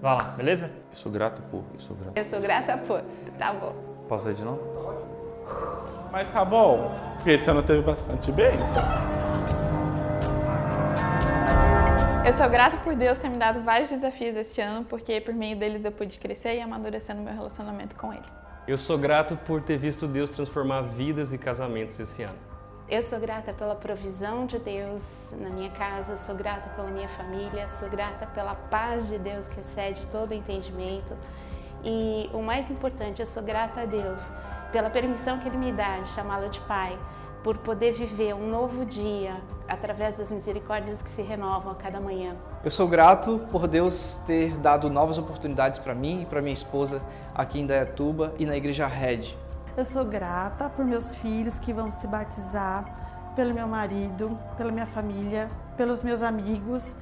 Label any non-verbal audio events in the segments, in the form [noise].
Vai lá, beleza? Eu sou grato por, eu sou grato. Eu sou grata por. Tá bom. Posso ler de novo? Mas tá bom, porque esse ano teve bastante bênção. Eu sou grata por Deus ter me dado vários desafios este ano, porque por meio deles eu pude crescer e amadurecer no meu relacionamento com Ele. Eu sou grato por ter visto Deus transformar vidas e casamentos esse ano. Eu sou grata pela provisão de Deus na minha casa, sou grata pela minha família, sou grata pela paz de Deus que excede todo entendimento. E o mais importante, eu sou grata a Deus pela permissão que Ele me dá de chamá-lo de Pai, por poder viver um novo dia através das misericórdias que se renovam a cada manhã. Eu sou grato por Deus ter dado novas oportunidades para mim e para minha esposa aqui em Dayatuba e na Igreja Red. Eu sou grata por meus filhos que vão se batizar, pelo meu marido, pela minha família, pelos meus amigos,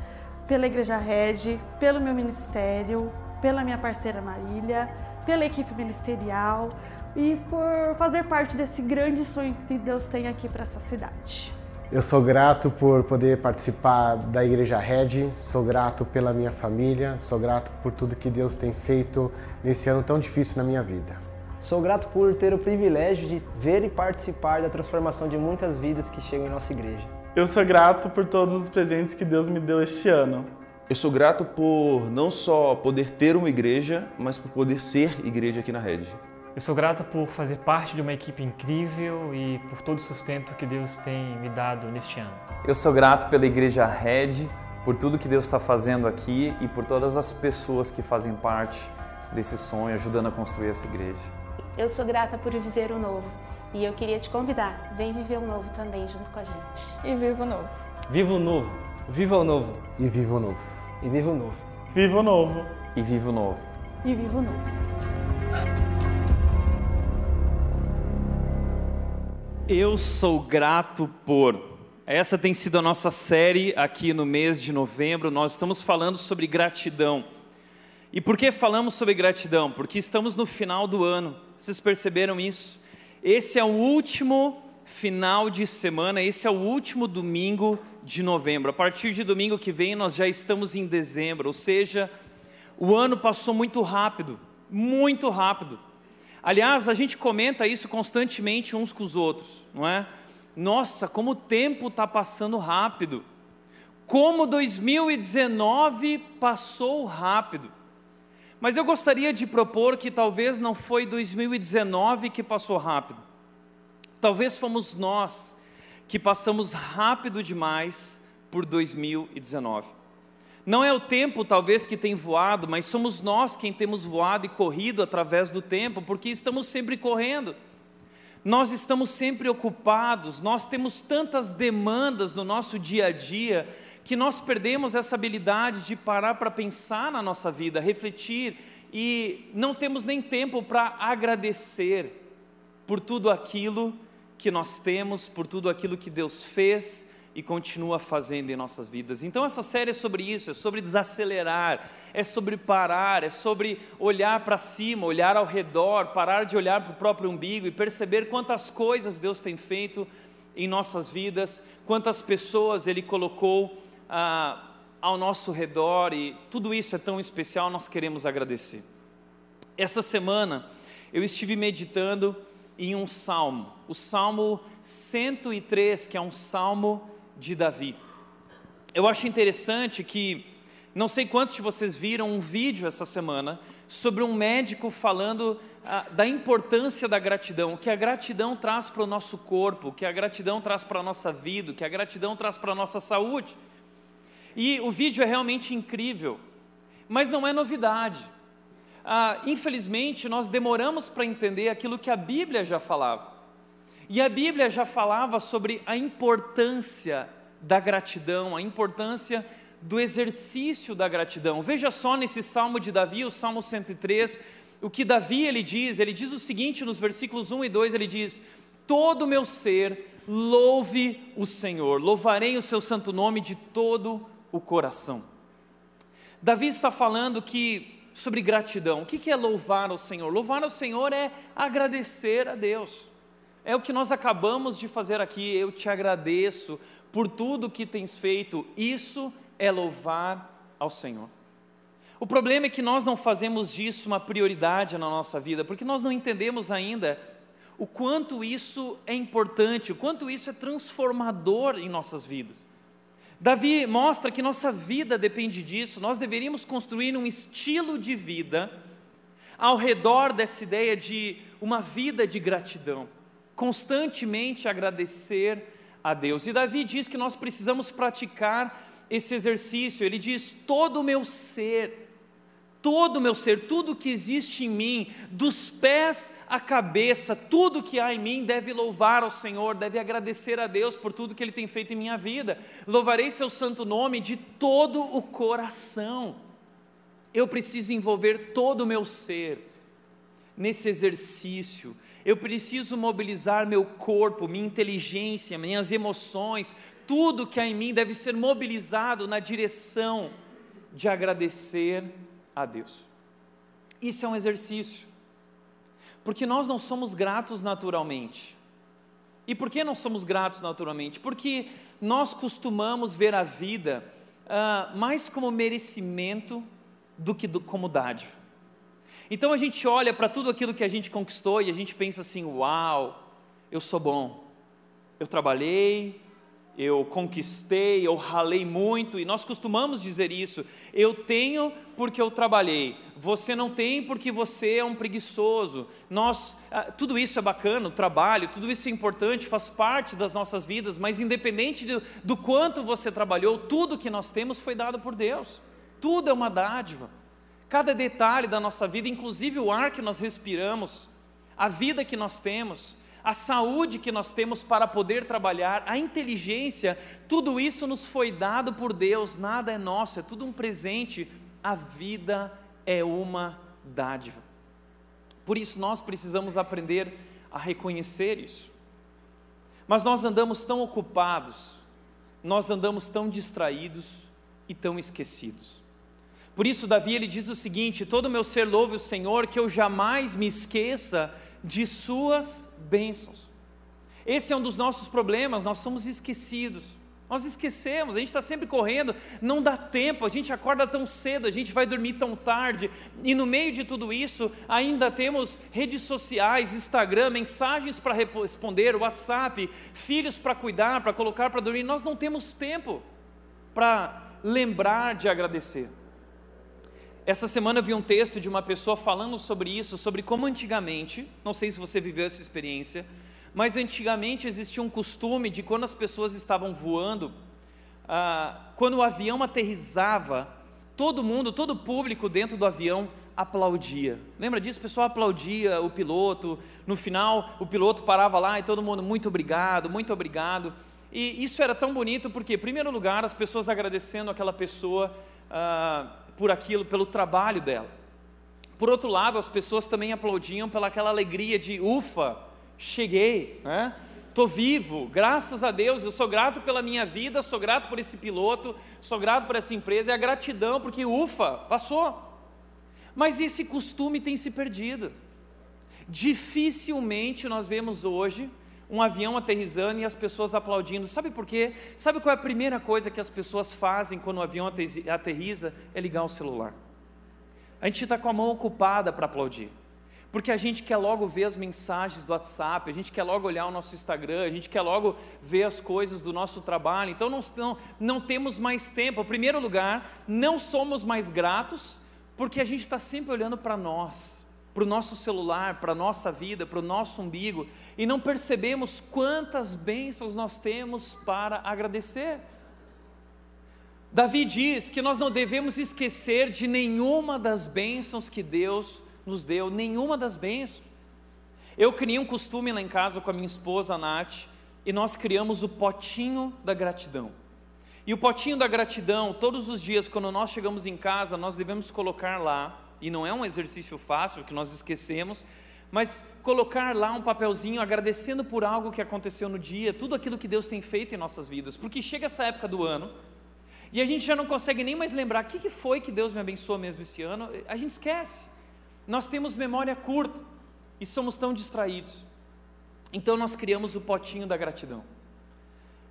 pela Igreja Red, pelo meu ministério, pela minha parceira Marília, pela equipe ministerial e por fazer parte desse grande sonho que Deus tem aqui para essa cidade. Eu sou grato por poder participar da Igreja Red, sou grato pela minha família, sou grato por tudo que Deus tem feito nesse ano tão difícil na minha vida. Sou grato por ter o privilégio de ver e participar da transformação de muitas vidas que chegam em nossa igreja. Eu sou grato por todos os presentes que Deus me deu este ano. Eu sou grato por não só poder ter uma igreja, mas por poder ser igreja aqui na Rede. Eu sou grato por fazer parte de uma equipe incrível e por todo o sustento que Deus tem me dado neste ano. Eu sou grato pela Igreja Red, por tudo que Deus está fazendo aqui e por todas as pessoas que fazem parte desse sonho, ajudando a construir essa igreja. Eu sou grata por viver o novo e eu queria te convidar, vem viver o novo também junto com a gente. E viva o novo. Viva o novo. Viva o novo. E viva o novo. E viva o novo. Viva o novo. E viva o novo. E viva o novo. Eu sou grato por. Essa tem sido a nossa série aqui no mês de novembro. Nós estamos falando sobre gratidão. E por que falamos sobre gratidão? Porque estamos no final do ano. Vocês perceberam isso? Esse é o último final de semana, esse é o último domingo de novembro. A partir de domingo que vem nós já estamos em dezembro, ou seja, o ano passou muito rápido, muito rápido. Aliás, a gente comenta isso constantemente uns com os outros, não é? Nossa, como o tempo está passando rápido. Como 2019 passou rápido. Mas eu gostaria de propor que talvez não foi 2019 que passou rápido. Talvez fomos nós que passamos rápido demais por 2019. Não é o tempo, talvez, que tem voado, mas somos nós quem temos voado e corrido através do tempo, porque estamos sempre correndo. Nós estamos sempre ocupados, nós temos tantas demandas no nosso dia a dia que nós perdemos essa habilidade de parar para pensar na nossa vida, refletir e não temos nem tempo para agradecer por tudo aquilo que nós temos, por tudo aquilo que Deus fez e continua fazendo em nossas vidas. Então, essa série é sobre isso, é sobre desacelerar, é sobre parar, é sobre olhar para cima, olhar ao redor, parar de olhar para o próprio umbigo e perceber quantas coisas Deus tem feito em nossas vidas, quantas pessoas Ele colocou ah, ao nosso redor e tudo isso é tão especial, nós queremos agradecer. Essa semana eu estive meditando em um salmo, o Salmo 103, que é um salmo de Davi. Eu acho interessante que, não sei quantos de vocês viram um vídeo essa semana sobre um médico falando ah, da importância da gratidão, o que a gratidão traz para o nosso corpo, o que a gratidão traz para a nossa vida, o que a gratidão traz para a nossa saúde. E o vídeo é realmente incrível, mas não é novidade. Ah, infelizmente, nós demoramos para entender aquilo que a Bíblia já falava. E a Bíblia já falava sobre a importância da gratidão, a importância do exercício da gratidão. Veja só nesse salmo de Davi, o Salmo 103, o que Davi ele diz, ele diz o seguinte nos versículos 1 e 2, ele diz: "Todo meu ser louve o Senhor, louvarei o seu santo nome de todo o coração". Davi está falando que sobre gratidão. O que é louvar ao Senhor? Louvar ao Senhor é agradecer a Deus. É o que nós acabamos de fazer aqui. Eu te agradeço por tudo que tens feito. Isso é louvar ao Senhor. O problema é que nós não fazemos disso uma prioridade na nossa vida, porque nós não entendemos ainda o quanto isso é importante, o quanto isso é transformador em nossas vidas. Davi mostra que nossa vida depende disso, nós deveríamos construir um estilo de vida ao redor dessa ideia de uma vida de gratidão, constantemente agradecer a Deus. E Davi diz que nós precisamos praticar esse exercício, ele diz: todo o meu ser todo o meu ser, tudo que existe em mim, dos pés à cabeça, tudo que há em mim deve louvar ao Senhor, deve agradecer a Deus por tudo que Ele tem feito em minha vida. Louvarei Seu santo nome de todo o coração. Eu preciso envolver todo o meu ser nesse exercício. Eu preciso mobilizar meu corpo, minha inteligência, minhas emoções, tudo que há em mim deve ser mobilizado na direção de agradecer a Deus. Isso é um exercício, porque nós não somos gratos naturalmente. E por que não somos gratos naturalmente? Porque nós costumamos ver a vida uh, mais como merecimento do que do, como dádiva. Então a gente olha para tudo aquilo que a gente conquistou e a gente pensa assim: uau, eu sou bom, eu trabalhei, eu conquistei, eu ralei muito, e nós costumamos dizer isso. Eu tenho porque eu trabalhei, você não tem porque você é um preguiçoso. Nós, ah, tudo isso é bacana, o trabalho, tudo isso é importante, faz parte das nossas vidas, mas independente do, do quanto você trabalhou, tudo que nós temos foi dado por Deus, tudo é uma dádiva. Cada detalhe da nossa vida, inclusive o ar que nós respiramos, a vida que nós temos, a saúde que nós temos para poder trabalhar, a inteligência, tudo isso nos foi dado por Deus, nada é nosso, é tudo um presente. A vida é uma dádiva. Por isso nós precisamos aprender a reconhecer isso. Mas nós andamos tão ocupados, nós andamos tão distraídos e tão esquecidos. Por isso, Davi ele diz o seguinte: todo meu ser louve o Senhor, que eu jamais me esqueça de suas bênçãos. Esse é um dos nossos problemas, nós somos esquecidos. Nós esquecemos, a gente está sempre correndo, não dá tempo, a gente acorda tão cedo, a gente vai dormir tão tarde, e no meio de tudo isso, ainda temos redes sociais, Instagram, mensagens para responder, WhatsApp, filhos para cuidar, para colocar para dormir. Nós não temos tempo para lembrar de agradecer. Essa semana vi um texto de uma pessoa falando sobre isso, sobre como antigamente, não sei se você viveu essa experiência, mas antigamente existia um costume de quando as pessoas estavam voando, ah, quando o avião aterrizava, todo mundo, todo o público dentro do avião aplaudia. Lembra disso? O pessoal aplaudia o piloto. No final, o piloto parava lá e todo mundo, muito obrigado, muito obrigado. E isso era tão bonito porque, em primeiro lugar, as pessoas agradecendo aquela pessoa. Ah, por aquilo, pelo trabalho dela. Por outro lado, as pessoas também aplaudiam pela aquela alegria de ufa, cheguei, né? Estou vivo, graças a Deus, eu sou grato pela minha vida, sou grato por esse piloto, sou grato por essa empresa, é a gratidão, porque ufa, passou. Mas esse costume tem se perdido. Dificilmente nós vemos hoje um avião aterrizando e as pessoas aplaudindo. Sabe por quê? Sabe qual é a primeira coisa que as pessoas fazem quando o avião aterriza? É ligar o celular. A gente está com a mão ocupada para aplaudir. Porque a gente quer logo ver as mensagens do WhatsApp, a gente quer logo olhar o nosso Instagram, a gente quer logo ver as coisas do nosso trabalho. Então não, não, não temos mais tempo. Em primeiro lugar, não somos mais gratos, porque a gente está sempre olhando para nós para o nosso celular, para a nossa vida, para o nosso umbigo, e não percebemos quantas bênçãos nós temos para agradecer. Davi diz que nós não devemos esquecer de nenhuma das bênçãos que Deus nos deu, nenhuma das bênçãos. Eu criei um costume lá em casa com a minha esposa, a Nath, e nós criamos o potinho da gratidão. E o potinho da gratidão, todos os dias, quando nós chegamos em casa, nós devemos colocar lá e não é um exercício fácil que nós esquecemos, mas colocar lá um papelzinho agradecendo por algo que aconteceu no dia, tudo aquilo que Deus tem feito em nossas vidas, porque chega essa época do ano e a gente já não consegue nem mais lembrar o que, que foi que Deus me abençoou mesmo esse ano, a gente esquece. Nós temos memória curta e somos tão distraídos. Então nós criamos o potinho da gratidão.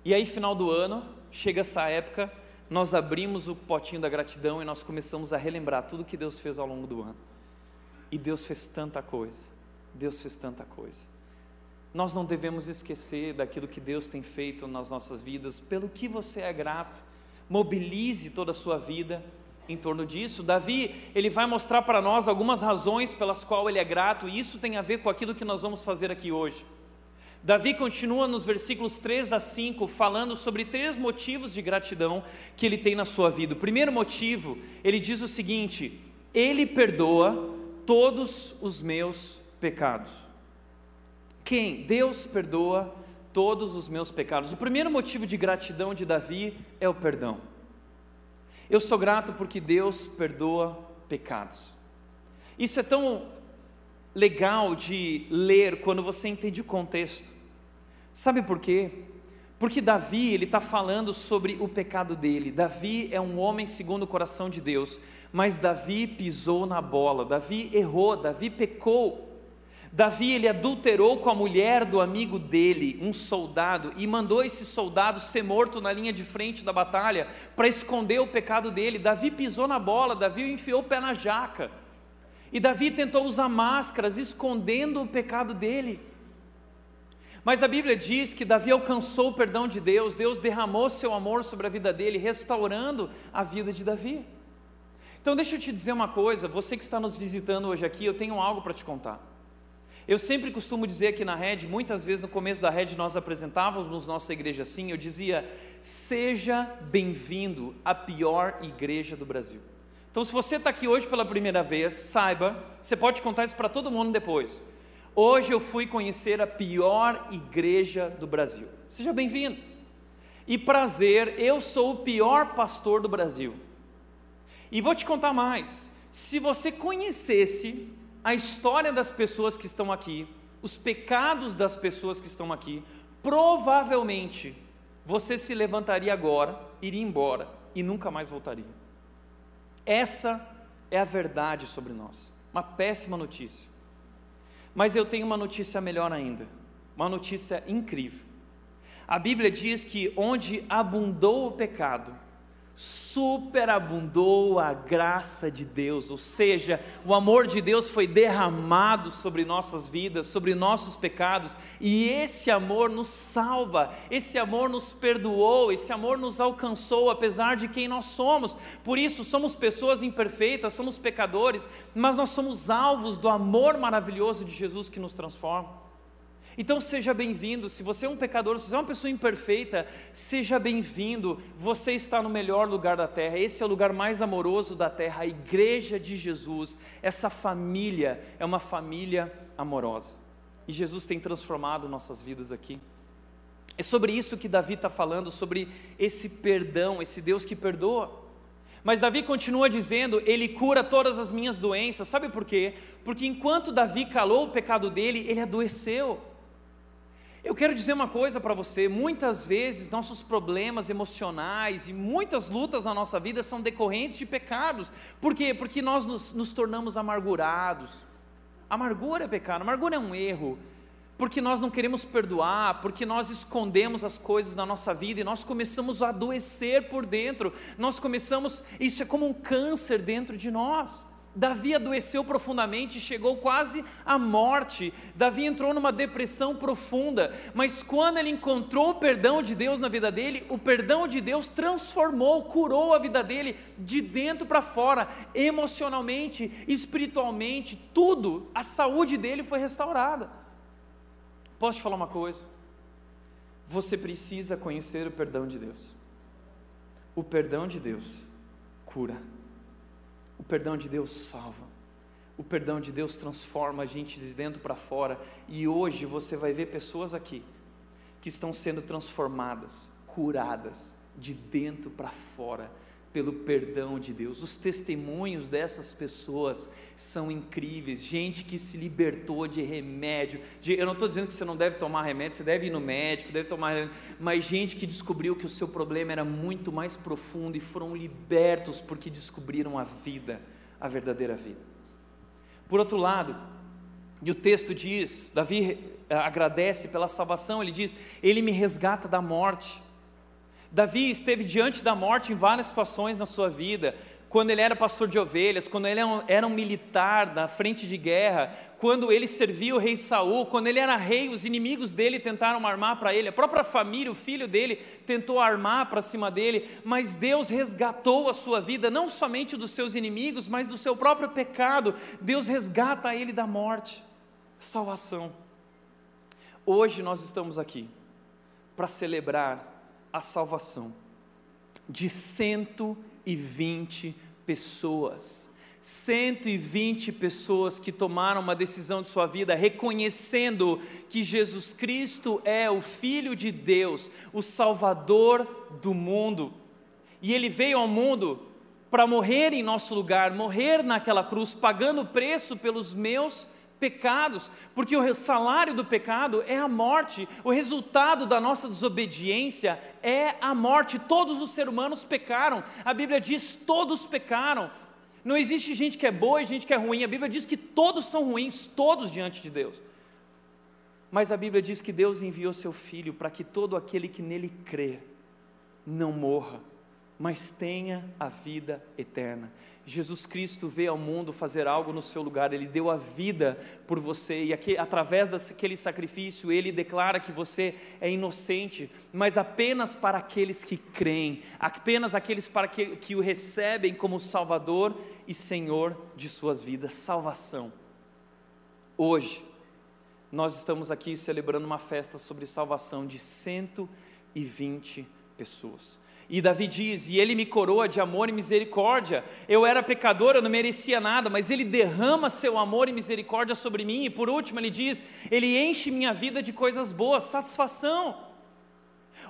E aí, final do ano, chega essa época, nós abrimos o potinho da gratidão e nós começamos a relembrar tudo que Deus fez ao longo do ano. E Deus fez tanta coisa. Deus fez tanta coisa. Nós não devemos esquecer daquilo que Deus tem feito nas nossas vidas, pelo que você é grato. Mobilize toda a sua vida em torno disso. Davi, ele vai mostrar para nós algumas razões pelas quais ele é grato, e isso tem a ver com aquilo que nós vamos fazer aqui hoje. Davi continua nos versículos 3 a 5 falando sobre três motivos de gratidão que ele tem na sua vida. O primeiro motivo, ele diz o seguinte: Ele perdoa todos os meus pecados. Quem? Deus perdoa todos os meus pecados. O primeiro motivo de gratidão de Davi é o perdão. Eu sou grato porque Deus perdoa pecados. Isso é tão legal de ler quando você entende o contexto. Sabe por quê? Porque Davi, ele está falando sobre o pecado dele. Davi é um homem segundo o coração de Deus, mas Davi pisou na bola, Davi errou, Davi pecou. Davi ele adulterou com a mulher do amigo dele, um soldado, e mandou esse soldado ser morto na linha de frente da batalha para esconder o pecado dele. Davi pisou na bola, Davi enfiou o pé na jaca. E Davi tentou usar máscaras escondendo o pecado dele. Mas a Bíblia diz que Davi alcançou o perdão de Deus, Deus derramou seu amor sobre a vida dele, restaurando a vida de Davi. Então deixa eu te dizer uma coisa, você que está nos visitando hoje aqui, eu tenho algo para te contar. Eu sempre costumo dizer aqui na rede, muitas vezes no começo da rede nós apresentávamos nossa igreja assim, eu dizia: seja bem-vindo à pior igreja do Brasil. Então, se você está aqui hoje pela primeira vez, saiba, você pode contar isso para todo mundo depois. Hoje eu fui conhecer a pior igreja do Brasil. Seja bem-vindo. E prazer, eu sou o pior pastor do Brasil. E vou te contar mais. Se você conhecesse a história das pessoas que estão aqui, os pecados das pessoas que estão aqui, provavelmente você se levantaria agora, iria embora e nunca mais voltaria. Essa é a verdade sobre nós. Uma péssima notícia. Mas eu tenho uma notícia melhor ainda, uma notícia incrível. A Bíblia diz que onde abundou o pecado, superabundou a graça de Deus, ou seja, o amor de Deus foi derramado sobre nossas vidas, sobre nossos pecados, e esse amor nos salva, esse amor nos perdoou, esse amor nos alcançou, apesar de quem nós somos. Por isso, somos pessoas imperfeitas, somos pecadores, mas nós somos alvos do amor maravilhoso de Jesus que nos transforma. Então seja bem-vindo. Se você é um pecador, se você é uma pessoa imperfeita, seja bem-vindo. Você está no melhor lugar da terra. Esse é o lugar mais amoroso da terra, a igreja de Jesus. Essa família é uma família amorosa. E Jesus tem transformado nossas vidas aqui. É sobre isso que Davi está falando, sobre esse perdão, esse Deus que perdoa. Mas Davi continua dizendo: Ele cura todas as minhas doenças. Sabe por quê? Porque enquanto Davi calou o pecado dele, ele adoeceu. Eu quero dizer uma coisa para você: muitas vezes nossos problemas emocionais e muitas lutas na nossa vida são decorrentes de pecados. Por quê? Porque nós nos, nos tornamos amargurados. Amargura é pecado, amargura é um erro. Porque nós não queremos perdoar, porque nós escondemos as coisas na nossa vida e nós começamos a adoecer por dentro, nós começamos, isso é como um câncer dentro de nós. Davi adoeceu profundamente, chegou quase à morte. Davi entrou numa depressão profunda, mas quando ele encontrou o perdão de Deus na vida dele, o perdão de Deus transformou, curou a vida dele de dentro para fora, emocionalmente, espiritualmente, tudo. A saúde dele foi restaurada. Posso te falar uma coisa? Você precisa conhecer o perdão de Deus. O perdão de Deus cura. O perdão de Deus salva. O perdão de Deus transforma a gente de dentro para fora. E hoje você vai ver pessoas aqui que estão sendo transformadas, curadas de dentro para fora pelo perdão de Deus. Os testemunhos dessas pessoas são incríveis. Gente que se libertou de remédio. De, eu não estou dizendo que você não deve tomar remédio, você deve ir no médico, deve tomar remédio, mas gente que descobriu que o seu problema era muito mais profundo e foram libertos porque descobriram a vida, a verdadeira vida. Por outro lado, e o texto diz, Davi eh, agradece pela salvação, ele diz: Ele me resgata da morte. Davi esteve diante da morte em várias situações na sua vida. Quando ele era pastor de ovelhas, quando ele era um militar na frente de guerra, quando ele servia o rei Saul, quando ele era rei, os inimigos dele tentaram armar para ele, a própria família, o filho dele tentou armar para cima dele, mas Deus resgatou a sua vida, não somente dos seus inimigos, mas do seu próprio pecado. Deus resgata ele da morte. Salvação. Hoje nós estamos aqui para celebrar a salvação de 120 pessoas. 120 pessoas que tomaram uma decisão de sua vida reconhecendo que Jesus Cristo é o Filho de Deus, o Salvador do mundo. E ele veio ao mundo para morrer em nosso lugar, morrer naquela cruz, pagando o preço pelos meus pecados, porque o salário do pecado é a morte, o resultado da nossa desobediência é a morte. Todos os seres humanos pecaram, a Bíblia diz: todos pecaram. Não existe gente que é boa e gente que é ruim, a Bíblia diz que todos são ruins, todos diante de Deus. Mas a Bíblia diz que Deus enviou seu Filho para que todo aquele que nele crer não morra, mas tenha a vida eterna. Jesus Cristo veio ao mundo fazer algo no seu lugar, ele deu a vida por você, e aqui, através daquele sacrifício, ele declara que você é inocente, mas apenas para aqueles que creem, apenas aqueles para que, que o recebem como Salvador e Senhor de suas vidas. Salvação. Hoje, nós estamos aqui celebrando uma festa sobre salvação de 120 pessoas. E Davi diz: E ele me coroa de amor e misericórdia. Eu era pecador, eu não merecia nada, mas ele derrama seu amor e misericórdia sobre mim. E por último, ele diz: Ele enche minha vida de coisas boas, satisfação.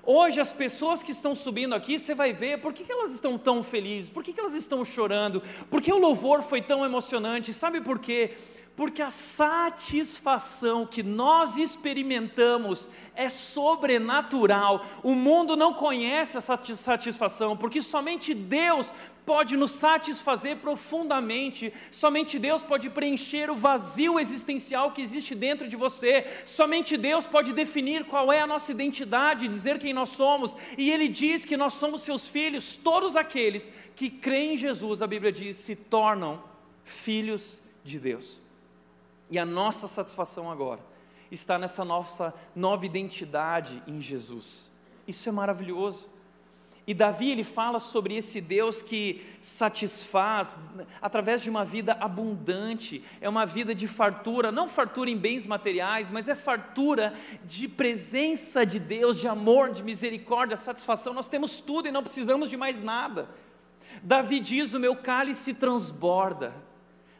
Hoje, as pessoas que estão subindo aqui, você vai ver por que, elas estão tão felizes, por que, que elas estão chorando, por que o louvor foi tão emocionante, sabe por quê? Porque a satisfação que nós experimentamos é sobrenatural. O mundo não conhece essa satisfação, porque somente Deus pode nos satisfazer profundamente, somente Deus pode preencher o vazio existencial que existe dentro de você, somente Deus pode definir qual é a nossa identidade, dizer quem nós somos, e Ele diz que nós somos seus filhos, todos aqueles que creem em Jesus, a Bíblia diz, se tornam filhos de Deus. E a nossa satisfação agora está nessa nossa nova identidade em Jesus. Isso é maravilhoso. E Davi ele fala sobre esse Deus que satisfaz através de uma vida abundante, é uma vida de fartura, não fartura em bens materiais, mas é fartura de presença de Deus, de amor, de misericórdia, satisfação. Nós temos tudo e não precisamos de mais nada. Davi diz: "O meu cálice transborda".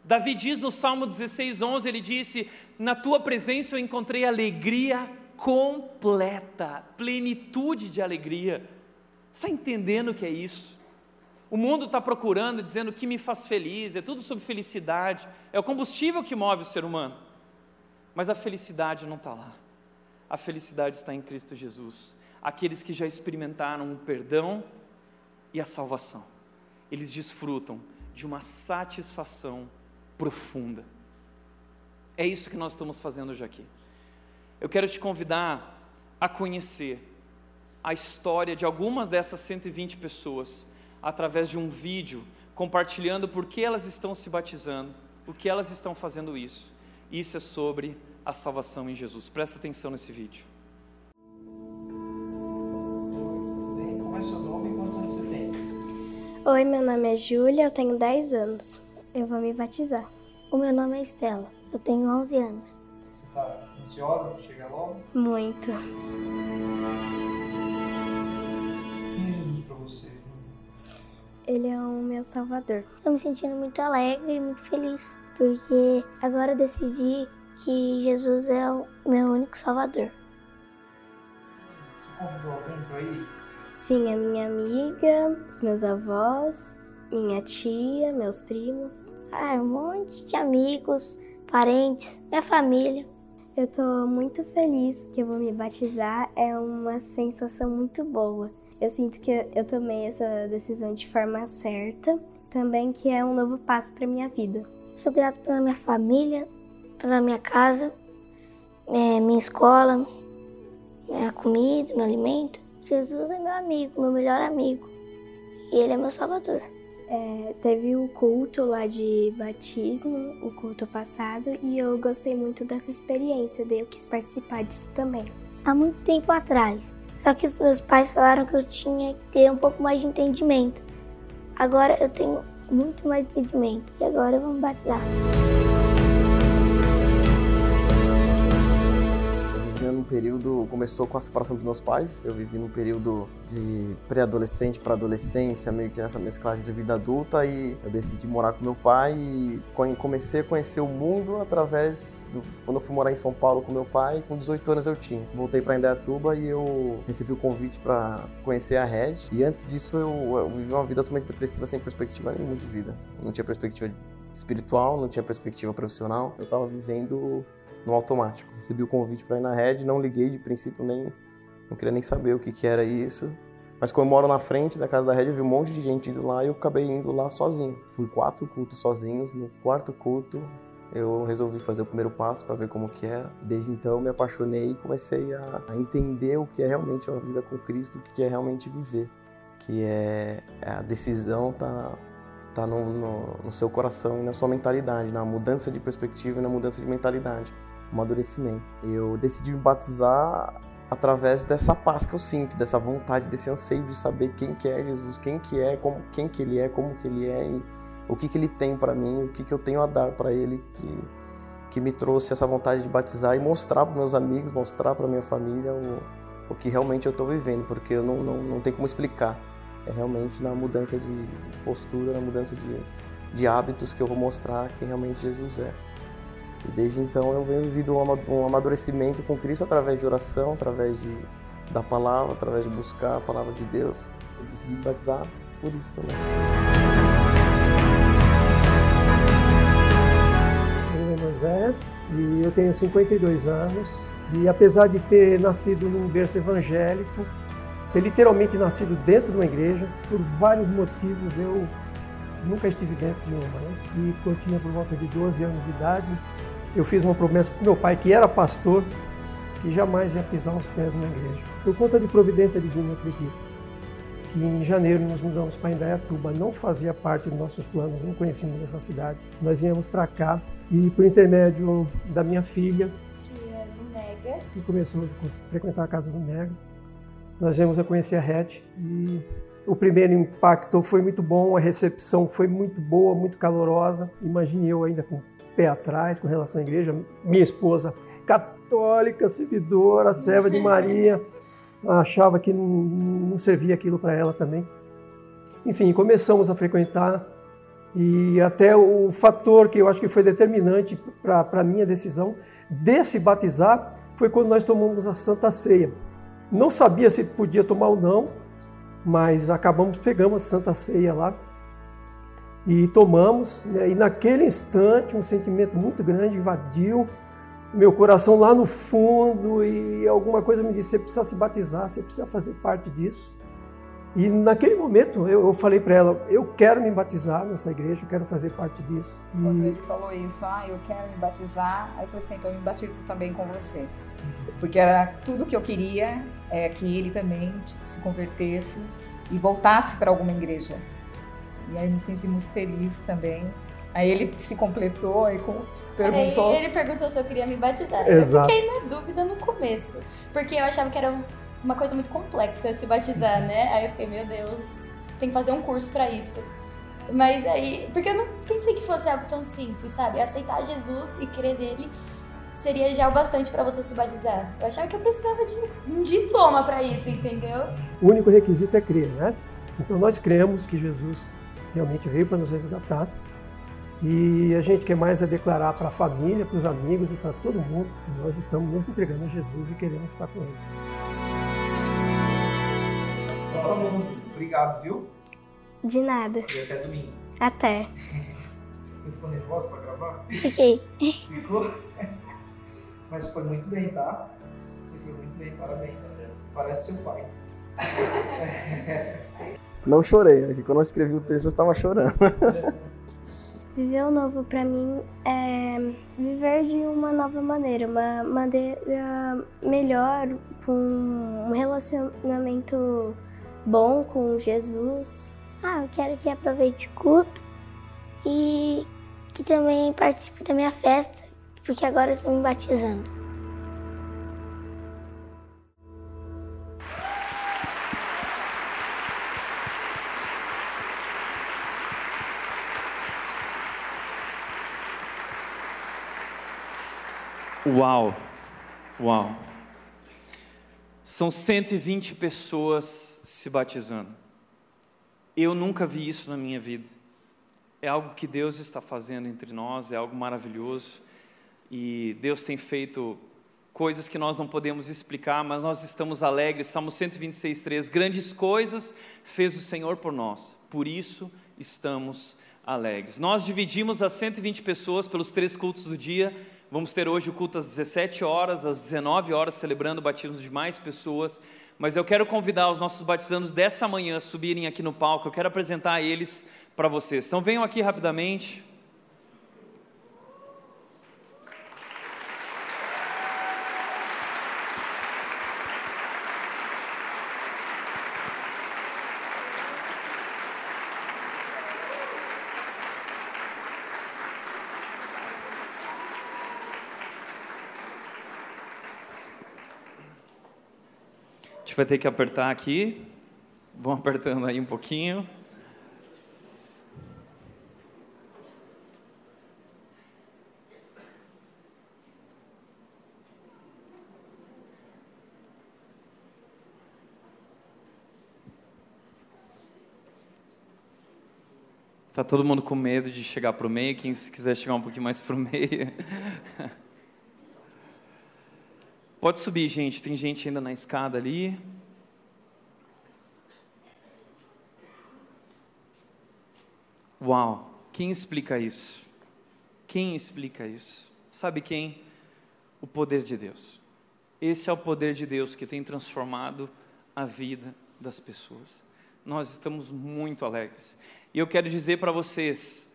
Davi diz no Salmo 16, 11: ele disse: Na tua presença eu encontrei alegria completa, plenitude de alegria. Está entendendo o que é isso? O mundo está procurando, dizendo o que me faz feliz, é tudo sobre felicidade, é o combustível que move o ser humano. Mas a felicidade não está lá. A felicidade está em Cristo Jesus. Aqueles que já experimentaram o perdão e a salvação, eles desfrutam de uma satisfação profunda. É isso que nós estamos fazendo hoje aqui. Eu quero te convidar a conhecer a história de algumas dessas 120 pessoas através de um vídeo compartilhando por que elas estão se batizando, o que elas estão fazendo isso. Isso é sobre a salvação em Jesus. Presta atenção nesse vídeo. Oi, meu nome é Júlia, eu tenho 10 anos eu vou me batizar. O meu nome é Estela, eu tenho 11 anos. Você tá ansiosa para chegar logo? Muito. Quem é Jesus para você? Ele é o meu salvador. Estou me sentindo muito alegre e muito feliz, porque agora eu decidi que Jesus é o meu único salvador. Você convidou alguém para ir? Sim, a minha amiga, os meus avós, minha tia, meus primos, ah, um monte de amigos, parentes, minha família. Eu tô muito feliz que eu vou me batizar, é uma sensação muito boa. Eu sinto que eu tomei essa decisão de forma certa, também que é um novo passo para minha vida. Sou grato pela minha família, pela minha casa, é, minha escola, minha comida, meu alimento. Jesus é meu amigo, meu melhor amigo. E ele é meu salvador. É, teve o culto lá de batismo, o culto passado, e eu gostei muito dessa experiência, daí eu quis participar disso também. Há muito tempo atrás. Só que os meus pais falaram que eu tinha que ter um pouco mais de entendimento. Agora eu tenho muito mais entendimento e agora me batizar. Período, começou com a separação dos meus pais, eu vivi num período de pré-adolescente para adolescência, meio que nessa mesclagem de vida adulta e eu decidi morar com meu pai e comecei a conhecer o mundo através do quando eu fui morar em São Paulo com meu pai, com 18 anos eu tinha. Voltei para Indaiatuba e eu recebi o convite para conhecer a Red e antes disso eu, eu vivi uma vida totalmente depressiva sem perspectiva nenhuma de vida. Não tinha perspectiva espiritual, não tinha perspectiva profissional. Eu estava vivendo no automático. Recebi o convite para ir na Red, não liguei de princípio nem não queria nem saber o que, que era isso. Mas como eu moro na frente da casa da Red, eu vi um monte de gente indo lá e eu acabei indo lá sozinho. Fui quatro cultos sozinhos. No quarto culto, eu resolvi fazer o primeiro passo para ver como que era. Desde então, me apaixonei e comecei a, entender o que é realmente uma vida com Cristo, o que é realmente viver. Que é, é a decisão tá tá no, no, no seu coração e na sua mentalidade, na mudança de perspectiva e na mudança de mentalidade amadurecimento. Eu decidi me batizar através dessa paz que eu sinto, dessa vontade, desse anseio de saber quem que é Jesus, quem que é, como quem que ele é, como que ele é e o que que ele tem para mim, o que que eu tenho a dar para ele que que me trouxe essa vontade de batizar e mostrar para meus amigos, mostrar para minha família o, o que realmente eu estou vivendo, porque eu não, não, não tem como explicar. É realmente na mudança de postura, na mudança de, de hábitos que eu vou mostrar quem realmente Jesus é. E desde então eu venho vivido um amadurecimento com Cristo através de oração, através de, da palavra, através de buscar a palavra de Deus. Eu decidi batizar por isso também. Meu nome é Moisés e eu tenho 52 anos. E apesar de ter nascido num berço evangélico, ter literalmente nascido dentro de uma igreja, por vários motivos eu nunca estive dentro de uma. Né? E eu tinha por volta de 12 anos de idade, eu fiz uma promessa para meu pai, que era pastor, que jamais ia pisar os pés numa igreja. Por conta de providência divina, eu acredito, que em janeiro nos mudamos para Indaiatuba, não fazia parte dos nossos planos, não conhecíamos essa cidade. Nós viemos para cá e por intermédio da minha filha, que é do Mega, que começou a frequentar a casa do Mega, nós viemos a conhecer a Red e o primeiro impacto foi muito bom, a recepção foi muito boa, muito calorosa. Imagine eu ainda com pé atrás com relação à igreja. Minha esposa, católica, servidora, serva de Maria, [laughs] achava que não, não servia aquilo para ela também. Enfim, começamos a frequentar e até o fator que eu acho que foi determinante para a minha decisão de se batizar foi quando nós tomamos a Santa Ceia. Não sabia se podia tomar ou não, mas acabamos pegando a Santa Ceia lá e tomamos, né? e naquele instante um sentimento muito grande invadiu meu coração lá no fundo e alguma coisa me disse: você precisa se batizar, você precisa fazer parte disso. E naquele momento eu, eu falei para ela: eu quero me batizar nessa igreja, eu quero fazer parte disso. E... Quando ele falou isso, ah, eu quero me batizar, aí eu falei assim: então eu me batizo também com você. Porque era tudo que eu queria é que ele também se convertesse e voltasse para alguma igreja. E aí me senti muito feliz também. Aí ele se completou e perguntou. Aí ele perguntou se eu queria me batizar. Exato. Eu fiquei na dúvida no começo. Porque eu achava que era uma coisa muito complexa se batizar, né? Aí eu fiquei, meu Deus, tem que fazer um curso para isso. Mas aí, porque eu não pensei que fosse algo tão simples, sabe? Aceitar Jesus e crer nele seria já o bastante para você se batizar. Eu achava que eu precisava de um diploma para isso, entendeu? O único requisito é crer, né? Então nós cremos que Jesus realmente veio para nos resgatar. E a gente quer mais é declarar para a família, para os amigos e para todo mundo que nós estamos nos entregando a Jesus e queremos estar com Ele. Bom, obrigado, viu? De nada. E até domingo. Até. Você ficou nervosa para gravar? Fiquei. Ficou? Mas foi muito bem, tá? Você foi muito bem, parabéns. Parece seu pai. Não chorei, porque quando eu escrevi o texto eu estava chorando. [laughs] Viver o novo para mim é viver de uma nova maneira, uma maneira melhor, com um relacionamento bom com Jesus. Ah, eu quero que aproveite o culto e que também participe da minha festa, porque agora eu estou me batizando. Uau! Uau! São 120 pessoas se batizando. Eu nunca vi isso na minha vida. É algo que Deus está fazendo entre nós, é algo maravilhoso. E Deus tem feito coisas que nós não podemos explicar, mas nós estamos alegres. Salmo 126, 3. Grandes coisas fez o Senhor por nós, por isso estamos alegres. Nós dividimos as 120 pessoas pelos três cultos do dia Vamos ter hoje o culto às 17 horas, às 19 horas, celebrando o batismo de mais pessoas. Mas eu quero convidar os nossos batizandos dessa manhã a subirem aqui no palco. Eu quero apresentar eles para vocês. Então venham aqui rapidamente. Gente vai ter que apertar aqui. Vão apertando aí um pouquinho. Tá todo mundo com medo de chegar para o meio. Quem quiser chegar um pouquinho mais para o meio. [laughs] Pode subir, gente. Tem gente ainda na escada ali. Uau! Quem explica isso? Quem explica isso? Sabe quem? O poder de Deus. Esse é o poder de Deus que tem transformado a vida das pessoas. Nós estamos muito alegres. E eu quero dizer para vocês,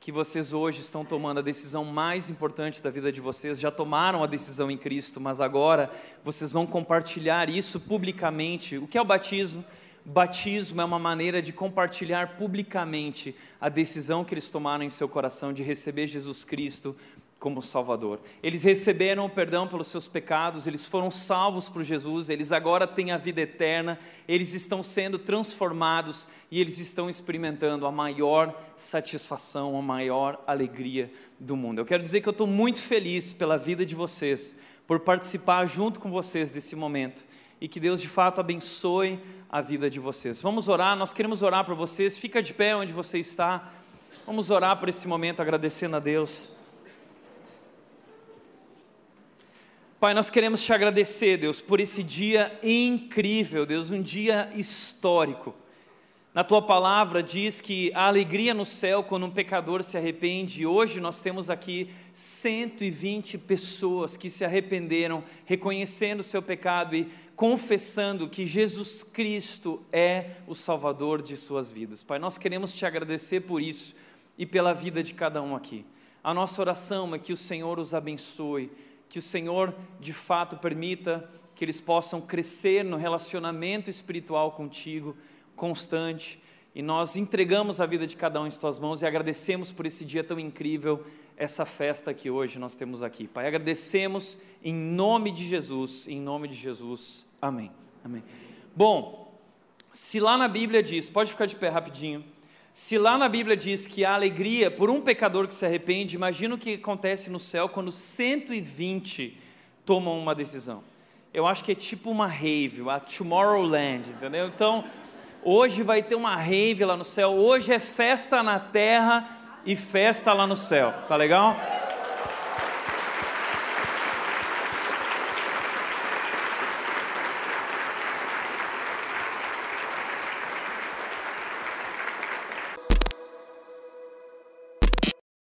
que vocês hoje estão tomando a decisão mais importante da vida de vocês, já tomaram a decisão em Cristo, mas agora vocês vão compartilhar isso publicamente. O que é o batismo? Batismo é uma maneira de compartilhar publicamente a decisão que eles tomaram em seu coração de receber Jesus Cristo como Salvador. Eles receberam o perdão pelos seus pecados, eles foram salvos por Jesus, eles agora têm a vida eterna, eles estão sendo transformados e eles estão experimentando a maior satisfação, a maior alegria do mundo. Eu quero dizer que eu estou muito feliz pela vida de vocês, por participar junto com vocês desse momento e que Deus de fato abençoe a vida de vocês. Vamos orar, nós queremos orar para vocês, fica de pé onde você está. Vamos orar por esse momento agradecendo a Deus. Pai, nós queremos te agradecer, Deus, por esse dia incrível, Deus, um dia histórico. Na tua palavra diz que a alegria no céu quando um pecador se arrepende. E hoje nós temos aqui 120 pessoas que se arrependeram, reconhecendo o seu pecado e confessando que Jesus Cristo é o Salvador de suas vidas. Pai, nós queremos te agradecer por isso e pela vida de cada um aqui. A nossa oração é que o Senhor os abençoe que o Senhor de fato permita que eles possam crescer no relacionamento espiritual contigo, constante. E nós entregamos a vida de cada um em tuas mãos e agradecemos por esse dia tão incrível, essa festa que hoje nós temos aqui. Pai, agradecemos em nome de Jesus, em nome de Jesus. Amém. Amém. Bom, se lá na Bíblia diz, pode ficar de pé rapidinho. Se lá na Bíblia diz que há alegria por um pecador que se arrepende, imagina o que acontece no céu quando 120 tomam uma decisão. Eu acho que é tipo uma rave, a Tomorrowland, entendeu? Então, hoje vai ter uma rave lá no céu, hoje é festa na terra e festa lá no céu, tá legal?